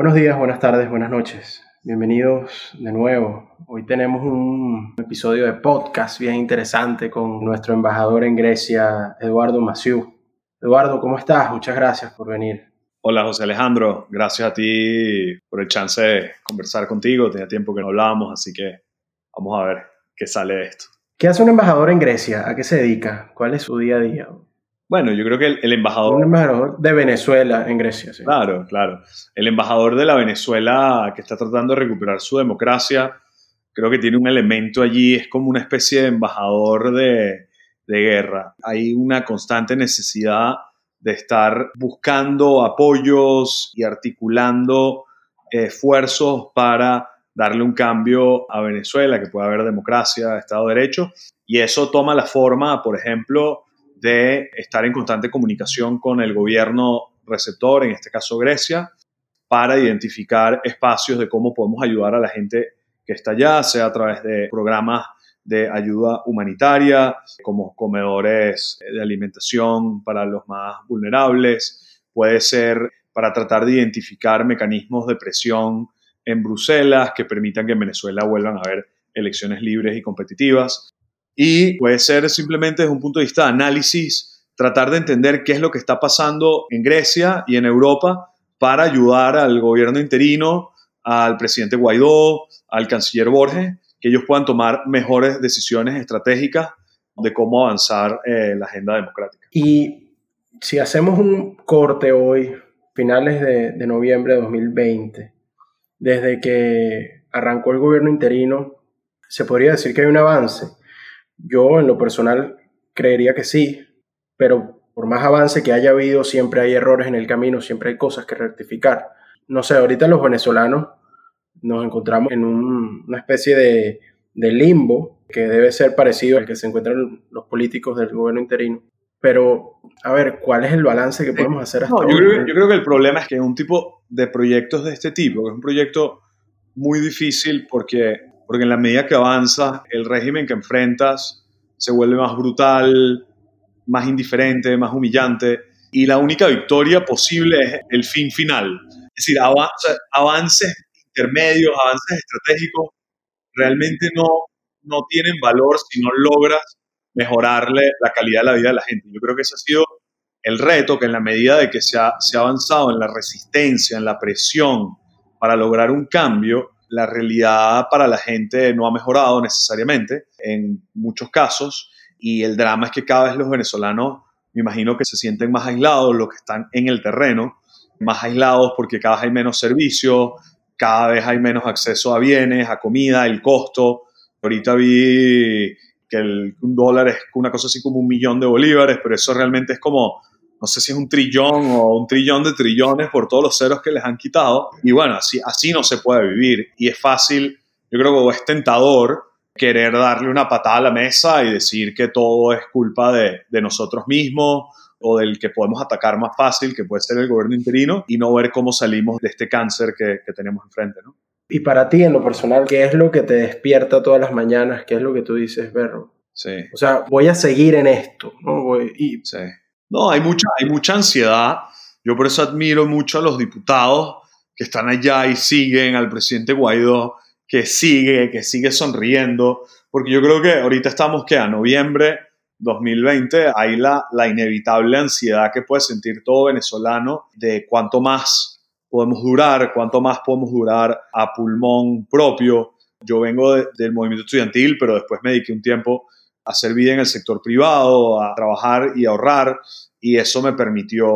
Buenos días, buenas tardes, buenas noches. Bienvenidos de nuevo. Hoy tenemos un episodio de podcast bien interesante con nuestro embajador en Grecia, Eduardo Maciú. Eduardo, ¿cómo estás? Muchas gracias por venir. Hola José Alejandro, gracias a ti por el chance de conversar contigo. Tenía tiempo que no hablábamos, así que vamos a ver qué sale de esto. ¿Qué hace un embajador en Grecia? ¿A qué se dedica? ¿Cuál es su día a día? Bueno, yo creo que el, embajador... Un embajador de Venezuela en Grecia, sí. Claro, claro. El embajador de la Venezuela que está tratando de recuperar su democracia, creo que tiene un elemento allí, es como una especie de embajador de, de guerra. Hay una constante necesidad de estar buscando apoyos y articulando esfuerzos para darle un cambio a Venezuela, que pueda haber democracia, Estado de Derecho, y eso toma la forma, por ejemplo, de estar en constante comunicación con el gobierno receptor, en este caso Grecia, para identificar espacios de cómo podemos ayudar a la gente que está allá, sea a través de programas de ayuda humanitaria, como comedores de alimentación para los más vulnerables, puede ser para tratar de identificar mecanismos de presión en Bruselas que permitan que en Venezuela vuelvan a haber elecciones libres y competitivas. Y puede ser simplemente desde un punto de vista de análisis, tratar de entender qué es lo que está pasando en Grecia y en Europa para ayudar al gobierno interino, al presidente Guaidó, al canciller Borges, que ellos puedan tomar mejores decisiones estratégicas de cómo avanzar eh, la agenda democrática. Y si hacemos un corte hoy, finales de, de noviembre de 2020, desde que arrancó el gobierno interino, se podría decir que hay un avance yo en lo personal creería que sí, pero por más avance que haya habido, siempre hay errores en el camino, siempre hay cosas que rectificar. No sé, ahorita los venezolanos nos encontramos en una especie de, limbo que debe ser parecido al que se encuentran los políticos del gobierno interino. Pero, a ver, ¿cuál es el balance que podemos hacer hasta yo Creo, yo creo que el problema es que un tipo de proyectos de este tipo, que es un proyecto muy difícil porque porque en la medida que avanza, el régimen que enfrentas se vuelve más brutal, más indiferente, más humillante, y la única victoria posible es el fin final. Es decir, avances intermedios, avances estratégicos, realmente no, no tienen valor si no logras mejorarle la calidad de la vida de la gente. Yo creo que ese ha sido el reto, que en la medida de que se ha, se ha avanzado en la resistencia, en la presión para lograr un cambio, la realidad para la gente no ha mejorado necesariamente en muchos casos y el drama es que cada vez los venezolanos me imagino que se sienten más aislados, los que están en el terreno, más aislados porque cada vez hay menos servicios, cada vez hay menos acceso a bienes, a comida, el costo. Ahorita vi que el, un dólar es una cosa así como un millón de bolívares, pero eso realmente es como no sé si es un trillón o un trillón de trillones por todos los ceros que les han quitado. Y bueno, así, así no se puede vivir. Y es fácil, yo creo que es tentador querer darle una patada a la mesa y decir que todo es culpa de, de nosotros mismos o del que podemos atacar más fácil, que puede ser el gobierno interino, y no ver cómo salimos de este cáncer que, que tenemos enfrente, ¿no? Y para ti, en lo personal, ¿qué es lo que te despierta todas las mañanas? ¿Qué es lo que tú dices, Berro? Sí. O sea, voy a seguir en esto, ¿no? Voy, y sí. No, hay mucha, hay mucha ansiedad. Yo por eso admiro mucho a los diputados que están allá y siguen al presidente Guaidó, que sigue, que sigue sonriendo, porque yo creo que ahorita estamos que a noviembre 2020 hay la, la inevitable ansiedad que puede sentir todo venezolano de cuánto más podemos durar, cuánto más podemos durar a pulmón propio. Yo vengo del movimiento estudiantil, pero después me dediqué un tiempo hacer vida en el sector privado, a trabajar y ahorrar. Y eso me permitió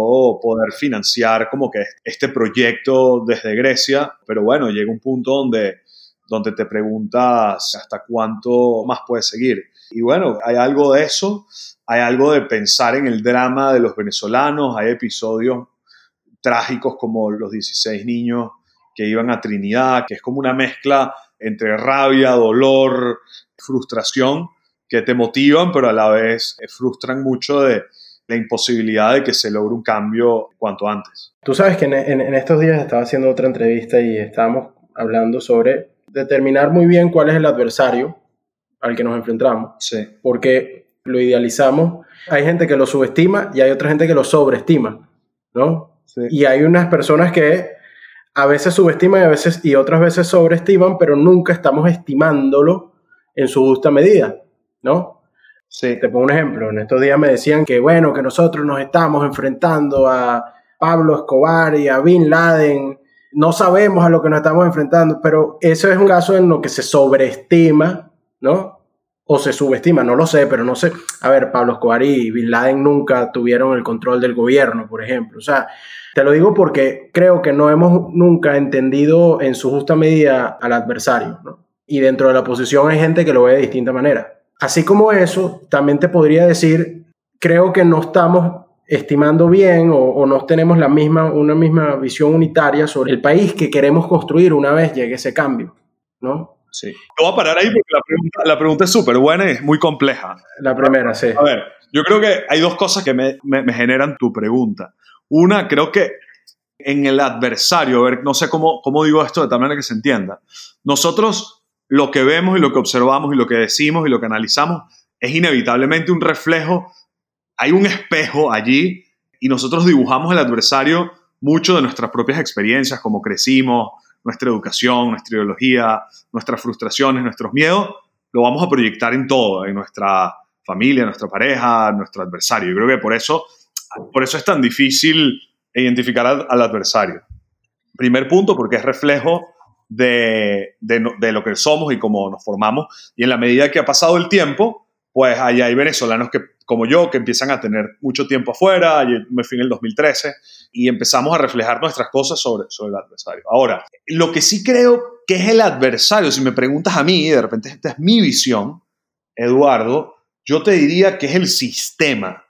poder financiar como que este proyecto desde Grecia. Pero bueno, llega un punto donde, donde te preguntas hasta cuánto más puedes seguir. Y bueno, hay algo de eso, hay algo de pensar en el drama de los venezolanos, hay episodios trágicos como los 16 niños que iban a Trinidad, que es como una mezcla entre rabia, dolor, frustración, que te motivan, pero a la vez eh, frustran mucho de la imposibilidad de que se logre un cambio cuanto antes. Tú sabes que en, estos días estaba haciendo otra entrevista y estábamos hablando sobre determinar muy bien cuál es el adversario al que nos enfrentamos. Sí. Porque lo idealizamos. Hay gente que lo subestima y hay otra gente que lo sobreestima, ¿no? Sí. Y hay unas personas que a veces subestiman y, a veces, y otras veces sobreestiman, pero nunca estamos estimándolo en su justa medida, ¿no? Sí. Te pongo un ejemplo. En estos días me decían que, bueno, que nosotros nos estamos enfrentando a Pablo Escobar y a Bin Laden. No sabemos a lo que nos estamos enfrentando, pero eso es un caso en lo que se sobreestima, ¿no? O se subestima, no lo sé, pero no sé. A ver, Pablo Escobar y Bin Laden nunca tuvieron el control del gobierno, por ejemplo. O sea, te lo digo porque creo que no hemos nunca entendido en su justa medida al adversario, ¿no? Y dentro de la oposición hay gente que lo ve de distinta manera. Así como eso, también te podría decir, creo que no estamos estimando bien o, no tenemos la misma, una misma visión unitaria sobre el país que queremos construir una vez llegue ese cambio, ¿no? Sí. Yo voy a parar ahí porque la pregunta, la pregunta es súper buena y es muy compleja. La primera, sí. A ver, yo creo que hay dos cosas que me, me, me generan tu pregunta. Una, creo que en el adversario, a ver, no sé cómo, cómo digo esto de tal manera que se entienda. Nosotros lo que vemos y lo que observamos y lo que decimos y lo que analizamos es inevitablemente un reflejo, hay un espejo allí y nosotros dibujamos el adversario mucho de nuestras propias experiencias, cómo crecimos, nuestra educación, nuestra ideología, nuestras frustraciones, nuestros miedos, lo vamos a proyectar en todo, en nuestra familia, nuestra pareja, nuestro adversario. Yo creo que por eso, por eso es tan difícil identificar al, al adversario. Primer punto, porque es reflejo de, de, lo que somos y cómo nos formamos. Y en la medida que ha pasado el tiempo, pues ahí hay venezolanos que, como yo, que empiezan a tener mucho tiempo afuera. Yo me fui en el 2013 y empezamos a reflejar nuestras cosas sobre, sobre el adversario. Ahora, lo que sí creo que es el adversario, si me preguntas a mí, de repente esta es mi visión, Eduardo, yo te diría que es el sistema.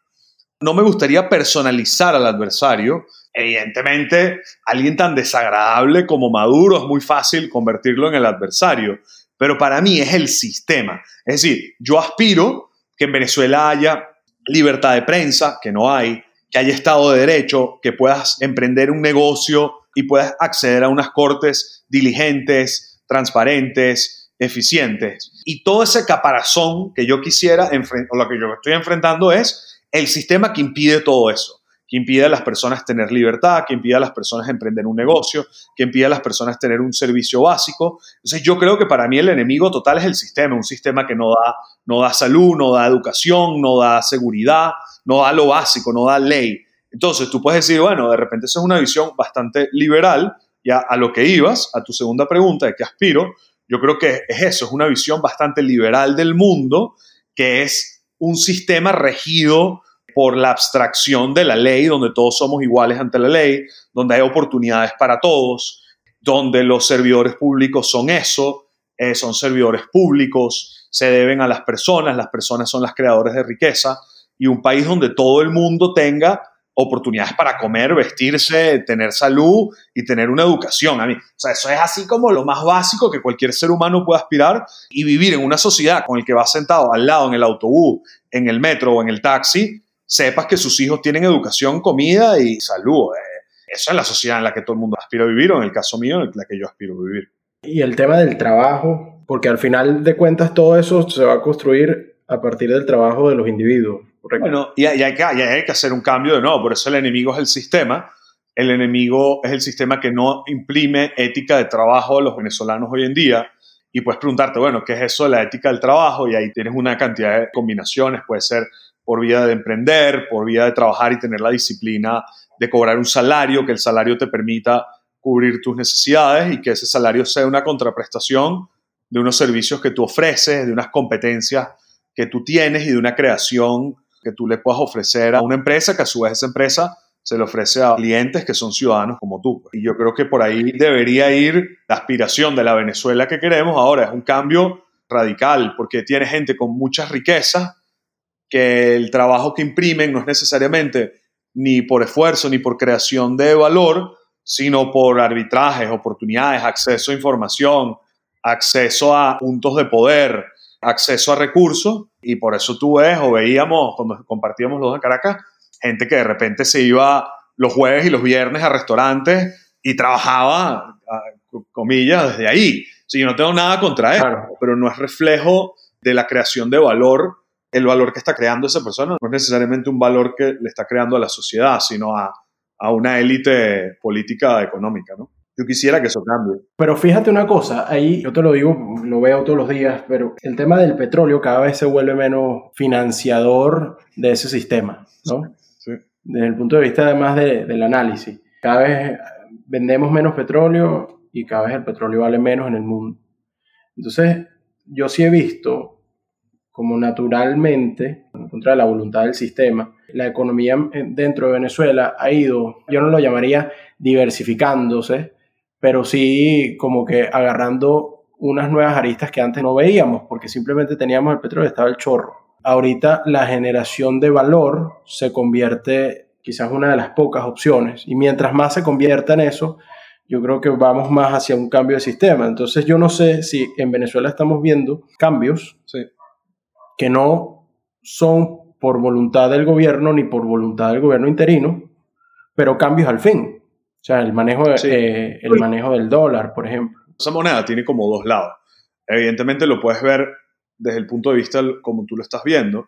No me gustaría personalizar al adversario, evidentemente, alguien tan desagradable como Maduro es muy fácil convertirlo en el adversario, pero para mí es el sistema. Es decir, yo aspiro que en Venezuela haya libertad de prensa, que no hay, que haya Estado de Derecho, que puedas emprender un negocio y puedas acceder a unas cortes diligentes, transparentes, eficientes. Y todo ese caparazón que yo quisiera, o lo que yo estoy enfrentando es el sistema que impide todo eso que impide a las personas tener libertad, que impide a las personas emprender un negocio, que impide a las personas tener un servicio básico. Entonces yo creo que para mí el enemigo total es el sistema, un sistema que no da, no da salud, no da educación, no da seguridad, no da lo básico, no da ley. Entonces tú puedes decir, bueno, de repente esa es una visión bastante liberal, ya a lo que ibas, a tu segunda pregunta de qué aspiro, yo creo que es eso, es una visión bastante liberal del mundo, que es un sistema regido por la abstracción de la ley, donde todos somos iguales ante la ley, donde hay oportunidades para todos, donde los servidores públicos son eso, eh, son servidores públicos, se deben a las personas, las personas son las creadoras de riqueza, y un país donde todo el mundo tenga oportunidades para comer, vestirse, tener salud y tener una educación. A mí, o sea, eso es así como lo más básico que cualquier ser humano puede aspirar y vivir en una sociedad con el que va sentado al lado en el autobús, en el metro o en el taxi, sepas que sus hijos tienen educación, comida y salud. Eh, esa es la sociedad en la que todo el mundo aspira a vivir, o en el caso mío, en la que yo aspiro a vivir. Y el tema del trabajo, porque al final de cuentas todo eso se va a construir a partir del trabajo de los individuos. Bueno, y hay, que, hay que hacer un cambio de nuevo, por eso el enemigo es el sistema. El enemigo es el sistema que no imprime ética de trabajo a los venezolanos hoy en día. Y puedes preguntarte, bueno, ¿qué es eso de la ética del trabajo? Y ahí tienes una cantidad de combinaciones. Puede ser por vía de emprender, por vía de trabajar y tener la disciplina de cobrar un salario, que el salario te permita cubrir tus necesidades y que ese salario sea una contraprestación de unos servicios que tú ofreces, de unas competencias que tú tienes y de una creación que tú le puedas ofrecer a una empresa que a su vez esa empresa se le ofrece a clientes que son ciudadanos como tú. Y yo creo que por ahí debería ir la aspiración de la Venezuela que queremos ahora. Es un cambio radical porque tiene gente con muchas riquezas que el trabajo que imprimen no es necesariamente ni por esfuerzo ni por creación de valor, sino por arbitrajes, oportunidades, acceso a información, acceso a puntos de poder, acceso a recursos. Y por eso tú ves o veíamos cuando compartíamos los de Caracas, gente que de repente se iba los jueves y los viernes a restaurantes y trabajaba, comillas, desde ahí. Si yo no tengo nada contra eso, pero no es reflejo de la creación de valor el valor que está creando esa persona no es necesariamente un valor que le está creando a la sociedad, sino a, a una élite política económica, ¿no? Yo quisiera que eso cambie. Pero fíjate una cosa, ahí yo te lo digo, lo veo todos los días, pero el tema del petróleo cada vez se vuelve menos financiador de ese sistema, ¿no? Sí. Desde el punto de vista además de, del análisis. Cada vez vendemos menos petróleo y cada vez el petróleo vale menos en el mundo. Entonces, yo sí he visto como naturalmente, en contra de la voluntad del sistema, la economía dentro de Venezuela ha ido, yo no lo llamaría diversificándose, pero sí como que agarrando unas nuevas aristas que antes no veíamos, porque simplemente teníamos el petróleo, estaba el chorro. Ahorita la generación de valor se convierte quizás una de las pocas opciones, y mientras más se convierta en eso, yo creo que vamos más hacia un cambio de sistema. Entonces yo no sé si en Venezuela estamos viendo cambios que no son por voluntad del gobierno ni por voluntad del gobierno interino, pero cambios al fin. O sea, el manejo, eh, el manejo del dólar, por ejemplo. Esa moneda tiene como dos lados. Evidentemente lo puedes ver desde el punto de vista como tú lo estás viendo,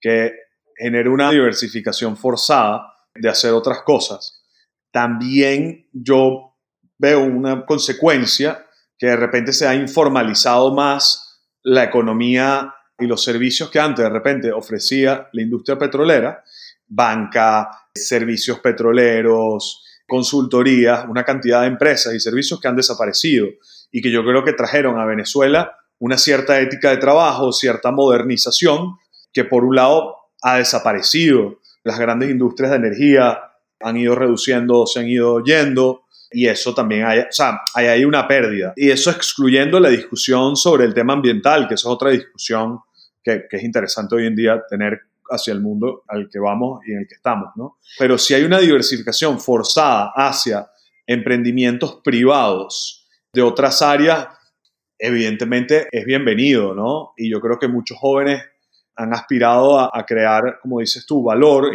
que genera una diversificación forzada de hacer otras cosas. También yo veo una consecuencia que de repente se ha informalizado más la economía y los servicios que antes de repente ofrecía la industria petrolera, banca, servicios petroleros, consultorías, una cantidad de empresas y servicios que han desaparecido y que yo creo que trajeron a Venezuela una cierta ética de trabajo, cierta modernización, que por un lado ha desaparecido. Las grandes industrias de energía han ido reduciendo, se han ido yendo, y eso también hay, o sea, hay una pérdida. Y eso excluyendo la discusión sobre el tema ambiental, que eso es otra discusión que es interesante hoy en día tener hacia el mundo al que vamos y en el que estamos, ¿no? Pero si hay una diversificación forzada hacia emprendimientos privados de otras áreas, evidentemente es bienvenido, ¿no? Y yo creo que muchos jóvenes han aspirado a, crear, como dices tú, valor,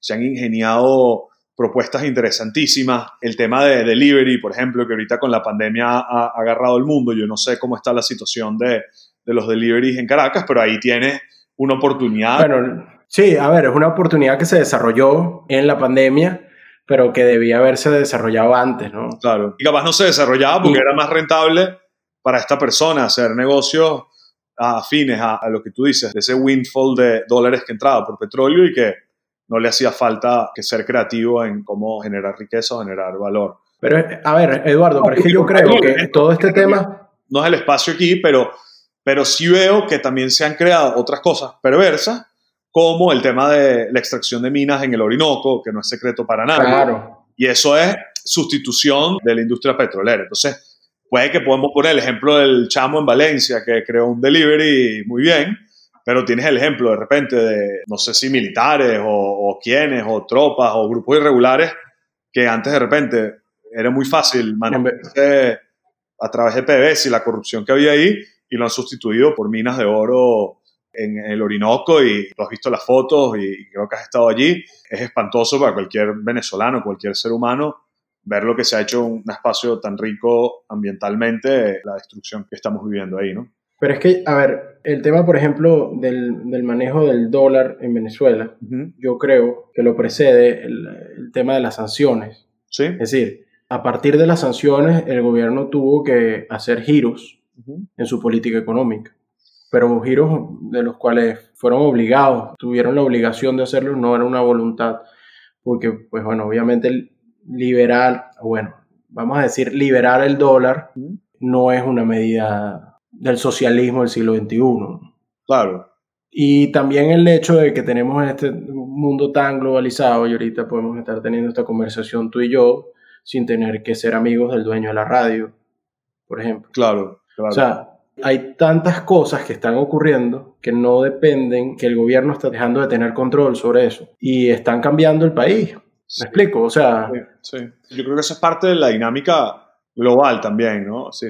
se han ingeniado propuestas interesantísimas. El tema de delivery, por ejemplo, que ahorita con la pandemia ha, agarrado el mundo. Yo no sé cómo está la situación de, de los deliveries en Caracas, pero ahí tienes una oportunidad. Bueno, sí, a ver, es una oportunidad que se desarrolló en la pandemia, pero que debía haberse desarrollado antes, ¿no? Claro. Y capaz no se desarrollaba porque era más rentable para esta persona hacer negocios afines a, a, lo que tú dices, de ese windfall de dólares que entraba por petróleo y que no le hacía falta que ser creativo en cómo generar riqueza o generar valor. Pero, a ver, Eduardo, pero es que yo creo que todo este tema... No es el espacio aquí, pero pero sí veo que también se han creado otras cosas perversas, como el tema de la extracción de minas en el Orinoco, que no es secreto para nadie. Claro. Y eso es sustitución de la industria petrolera. Entonces, puede que podemos poner el ejemplo del chamo en Valencia, que creó un delivery muy bien, pero tienes el ejemplo de repente de, no sé si militares o, o quienes, o tropas, o grupos irregulares, que antes de repente era muy fácil mantenerse a través de PBS y la corrupción que había ahí, y lo han sustituido por minas de oro en el Orinoco y tú has visto las fotos y creo que has estado allí. Es espantoso para cualquier venezolano, cualquier ser humano, ver lo que se ha hecho en un espacio tan rico ambientalmente, la destrucción que estamos viviendo ahí, ¿no? Pero es que, a ver, el tema, por ejemplo, del, del manejo del dólar en Venezuela, yo creo que lo precede el, el, tema de las sanciones. Sí. Es decir, a partir de las sanciones, el gobierno tuvo que hacer giros en su política económica. Pero giros de los cuales fueron obligados, tuvieron la obligación de hacerlo, no era una voluntad, porque, pues bueno, obviamente liberar, bueno, vamos a decir, liberar el dólar no es una medida del socialismo del siglo XXI. Claro. Y también el hecho de que tenemos en este mundo tan globalizado y ahorita podemos estar teniendo esta conversación tú y yo sin tener que ser amigos del dueño de la radio, por ejemplo. Claro. O sea, hay tantas cosas que están ocurriendo que no dependen, que el gobierno está dejando de tener control sobre eso y están cambiando el país. ¿Me explico? O sea... Sí, Yo creo que eso es parte de la dinámica global también, ¿no? Sí.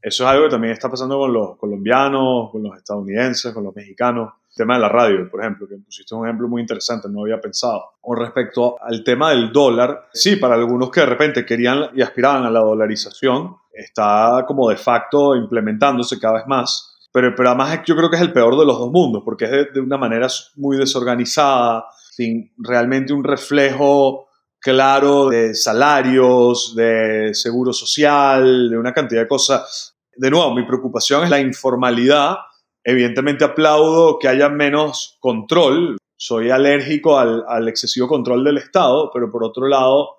Eso es algo que también está pasando con los colombianos, con los estadounidenses, con los mexicanos. Tema de la radio, por ejemplo, que pusiste un ejemplo muy interesante, no había pensado. Con respecto al tema del dólar, sí, para algunos que de repente querían y aspiraban a la dolarización, está como de facto implementándose cada vez más. Pero, pero además yo creo que es el peor de los dos mundos, porque es de, una manera muy desorganizada, sin realmente un reflejo claro de salarios, de seguro social, de una cantidad de cosas. De nuevo, mi preocupación es la informalidad. Evidentemente aplaudo que haya menos control. Soy alérgico al, excesivo control del Estado, pero por otro lado,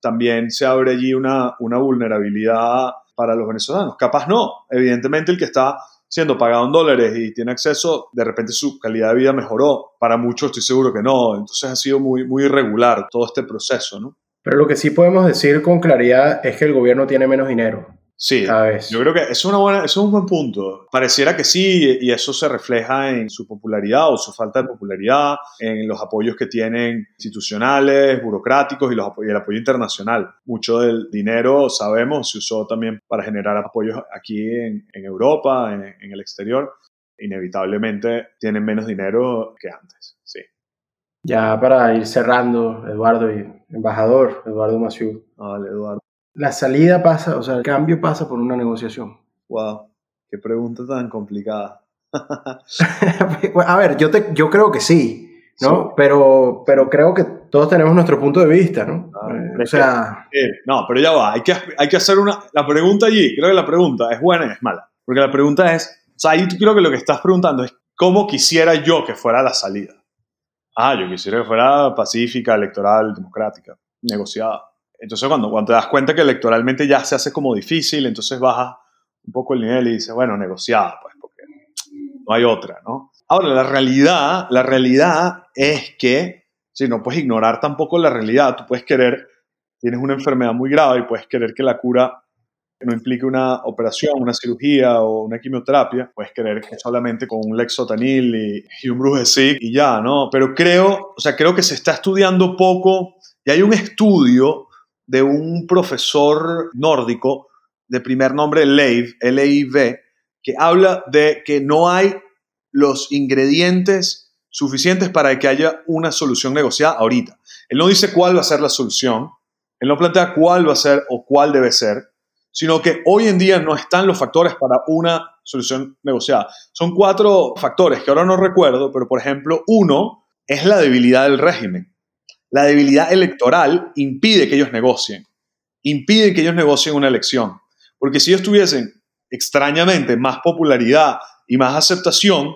también se abre allí una, una vulnerabilidad para los venezolanos. Capaz no. Evidentemente el que está siendo pagado en dólares y tiene acceso, de repente su calidad de vida mejoró. Para muchos estoy seguro que no. Entonces ha sido muy, muy irregular todo este proceso, ¿no? Pero lo que sí podemos decir con claridad es que el gobierno tiene menos dinero. Sí, yo creo que es, una buena, es un buen punto. Pareciera que sí, y eso se refleja en su popularidad o su falta de popularidad, en los apoyos que tienen institucionales, burocráticos y, los, el apoyo internacional. Mucho del dinero, sabemos, se usó también para generar apoyos aquí en, Europa, en, en, el exterior. Inevitablemente tienen menos dinero que antes, sí. Ya para ir cerrando, Eduardo y embajador, Eduardo Maciú. Vale, Eduardo. La salida pasa, o sea, el cambio pasa por una negociación. Wow, qué pregunta tan complicada. a ver, yo, te, yo creo que sí, ¿no? Pero, pero creo que todos tenemos nuestro punto de vista, ¿no? Ah, eh, o sea... no, pero ya va, hay que, hay que hacer una... La pregunta allí, creo que la pregunta es buena y es mala. Porque la pregunta es, o sea, ahí creo que lo que estás preguntando es, ¿cómo quisiera yo que fuera la salida? Ah, yo quisiera que fuera pacífica, electoral, democrática, negociada. Entonces cuando, cuando te das cuenta que electoralmente ya se hace como difícil, entonces baja un poco el nivel y dices, bueno, negociada, pues, porque no hay otra, ¿no? Ahora, la realidad, la realidad es que, si no puedes ignorar tampoco la realidad, tú puedes querer, tienes una enfermedad muy grave y puedes querer que la cura no implique una operación, una cirugía o una quimioterapia, puedes querer que solamente con un lexotanil y, y un brujesig y ya, ¿no? Pero creo, o sea, creo que se está estudiando poco y hay un estudio de un profesor nórdico de primer nombre Leiv, L-I-V, que habla de que no hay los ingredientes suficientes para que haya una solución negociada ahorita. Él no dice cuál va a ser la solución, él no plantea cuál va a ser o cuál debe ser, sino que hoy en día no están los factores para una solución negociada. Son cuatro factores que ahora no recuerdo, pero por ejemplo, uno es la debilidad del régimen la debilidad electoral impide que ellos negocien, impide que ellos negocien una elección. Porque si ellos tuviesen extrañamente más popularidad y más aceptación,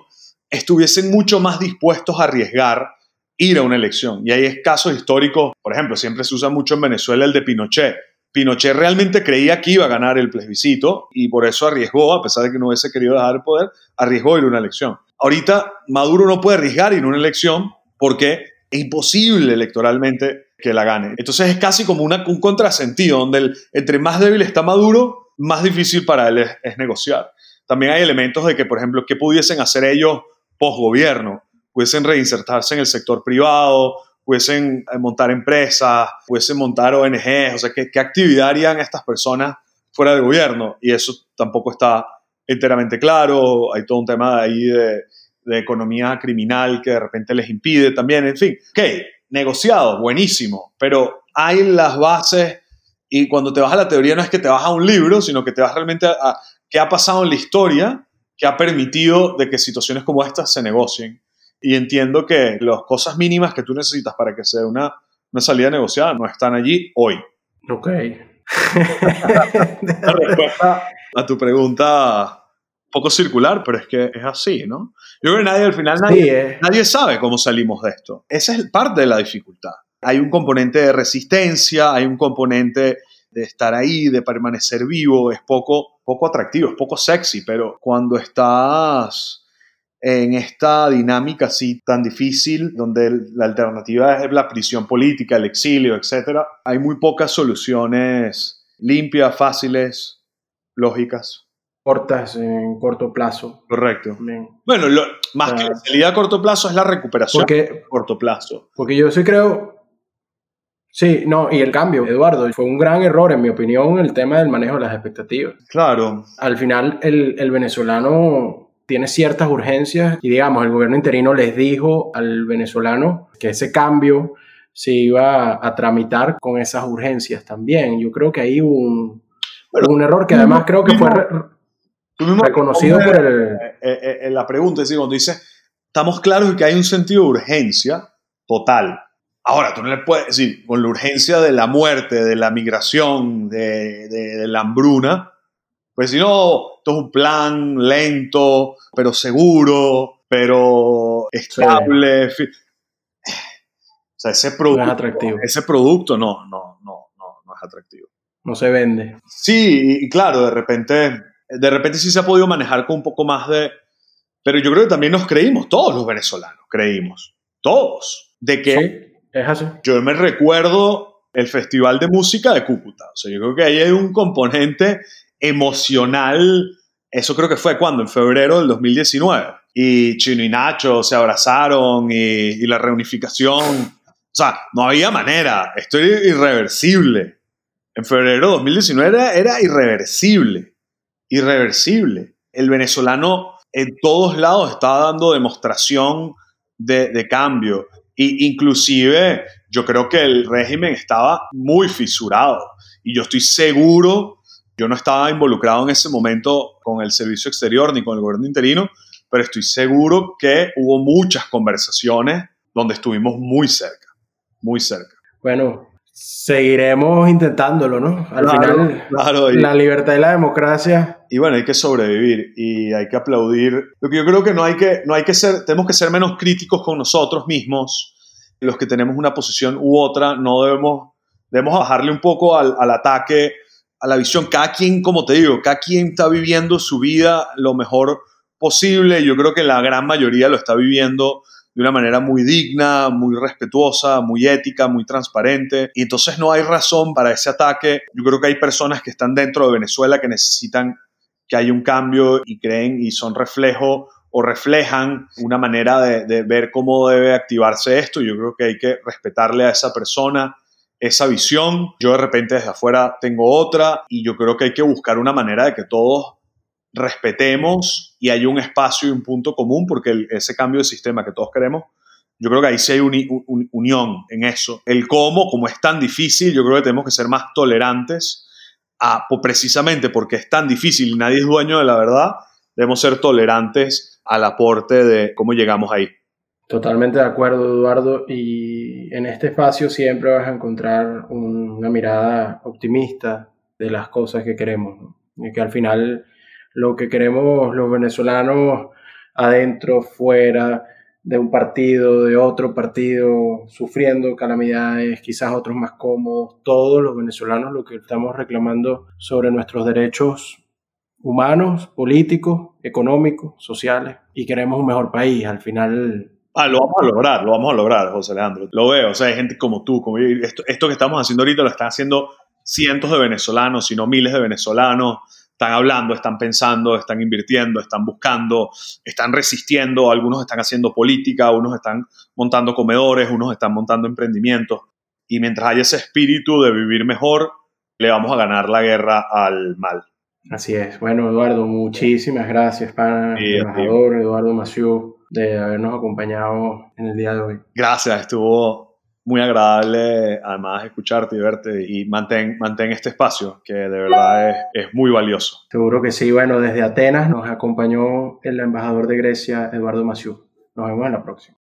estuviesen mucho más dispuestos a arriesgar ir a una elección. Y hay casos históricos, por ejemplo, siempre se usa mucho en Venezuela el de Pinochet. Pinochet realmente creía que iba a ganar el plebiscito y por eso arriesgó, a pesar de que no hubiese querido dejar el poder, arriesgó ir a una elección. Ahorita Maduro no puede arriesgar ir a una elección porque imposible electoralmente que la gane. Entonces es casi como un contrasentido, donde entre más débil está Maduro, más difícil para él es, negociar. También hay elementos de que, por ejemplo, ¿qué pudiesen hacer ellos post-gobierno? Pudiesen reinsertarse en el sector privado, pudiesen eh, montar empresas, pudiesen montar ONGs, o sea, ¿qué, qué actividad harían estas personas fuera del gobierno? Y eso tampoco está enteramente claro, hay todo un tema ahí de, de economía criminal que de repente les impide también, en fin. Ok, negociado, buenísimo, pero hay las bases y cuando te vas a la teoría no es que te vas a un libro, sino que te vas realmente a, qué ha pasado en la historia que ha permitido de que situaciones como estas se negocien. Y entiendo que las cosas mínimas que tú necesitas para que sea una, una salida negociada no están allí hoy. Ok. la respuesta a tu pregunta poco circular, pero es que es así, ¿no? Yo creo que nadie, al final, nadie, nadie sabe cómo salimos de esto. Esa es parte de la dificultad. Hay un componente de resistencia, hay un componente de estar ahí, de permanecer vivo, es poco, poco atractivo, es poco sexy, pero cuando estás en esta dinámica así tan difícil, donde la alternativa es la prisión política, el exilio, etc., hay muy pocas soluciones limpias, fáciles, lógicas cortas en corto plazo. Correcto. Bueno, más que la salida a corto plazo es la recuperación porque, a corto plazo. Porque yo sí creo, sí, no, y el cambio, Eduardo, fue un gran error, en mi opinión, el tema del manejo de las expectativas. Claro. Al final, el, el venezolano tiene ciertas urgencias y, digamos, el gobierno interino les dijo al venezolano que ese cambio se iba a tramitar con esas urgencias también. Yo creo que hay un, un error que además creo que fue reconocido por el... Eh, eh, eh, la pregunta es decir, cuando dice, estamos claros de que hay un sentido de urgencia total. Ahora, tú no le puedes decir, con la urgencia de la muerte, de la migración, de, la hambruna, pues si no, esto es un plan lento, pero seguro, pero estable. O sea, ese producto, atractivo. ese producto no, no, no, no, no es atractivo. No se vende. Sí, y claro, de repente, de repente sí se ha podido manejar con un poco más de... Pero yo creo que también nos creímos, todos los venezolanos creímos, todos, de que es así. Yo me recuerdo el Festival de Música de Cúcuta. O sea, yo creo que ahí hay un componente emocional. Eso creo que fue cuando, en febrero del 2019. Y Chino y Nacho se abrazaron y, la reunificación. O sea, no había manera. Esto era irreversible. En febrero de 2019 era, irreversible. Irreversible. El venezolano en todos lados estaba dando demostración de, de cambio. Y inclusive yo creo que el régimen estaba muy fisurado y yo estoy seguro, yo no estaba involucrado en ese momento con el servicio exterior ni con el gobierno interino, pero estoy seguro que hubo muchas conversaciones donde estuvimos muy cerca, muy cerca. Bueno, seguiremos intentándolo, ¿no? Al final, la libertad y la democracia. Y bueno, hay que sobrevivir y hay que aplaudir. Lo que yo creo que no hay que, no hay que ser, tenemos que ser menos críticos con nosotros mismos. Los que tenemos una posición u otra, no debemos, debemos bajarle un poco al, al ataque, a la visión. Cada quien, como te digo, cada quien está viviendo su vida lo mejor posible. Yo creo que la gran mayoría lo está viviendo de una manera muy digna, muy respetuosa, muy ética, muy transparente. Y entonces no hay razón para ese ataque. Yo creo que hay personas que están dentro de Venezuela que necesitan que haya un cambio y creen y son reflejo o reflejan una manera de, ver cómo debe activarse esto. Yo creo que hay que respetarle a esa persona esa visión. Yo de repente desde afuera tengo otra y yo creo que hay que buscar una manera de que todos respetemos y hay un espacio y un punto común, porque ese cambio de sistema que todos queremos, yo creo que ahí sí hay unión en eso. El cómo, como es tan difícil, yo creo que tenemos que ser más tolerantes, a, precisamente porque es tan difícil y nadie es dueño de la verdad, debemos ser tolerantes al aporte de cómo llegamos ahí. Totalmente de acuerdo, Eduardo. Y en este espacio siempre vas a encontrar una mirada optimista de las cosas que queremos. Y que al final lo que queremos los venezolanos adentro, fuera de un partido, de otro partido, sufriendo calamidades, quizás otros más cómodos, todos los venezolanos lo que estamos reclamando sobre nuestros derechos humanos, políticos, económicos, sociales, y queremos un mejor país. Al final... Ah, lo vamos a lograr, lo vamos a lograr, José Alejandro. Lo veo, o sea, hay gente como tú, como esto, esto que estamos haciendo ahorita lo están haciendo cientos de venezolanos, si no miles de venezolanos están hablando, están pensando, están invirtiendo, están buscando, están resistiendo, algunos están haciendo política, unos están montando comedores, unos están montando emprendimientos. Y mientras haya ese espíritu de vivir mejor, le vamos a ganar la guerra al mal. Así es. Bueno, Eduardo, muchísimas gracias, para el embajador Eduardo Maciú, de habernos acompañado en el día de hoy. Gracias, estuvo muy agradable además escucharte y verte y mantén, mantén este espacio que de verdad es, es muy valioso. Seguro que sí. Bueno, desde Atenas nos acompañó el embajador de Grecia, Eduardo Maciú. Nos vemos en la próxima.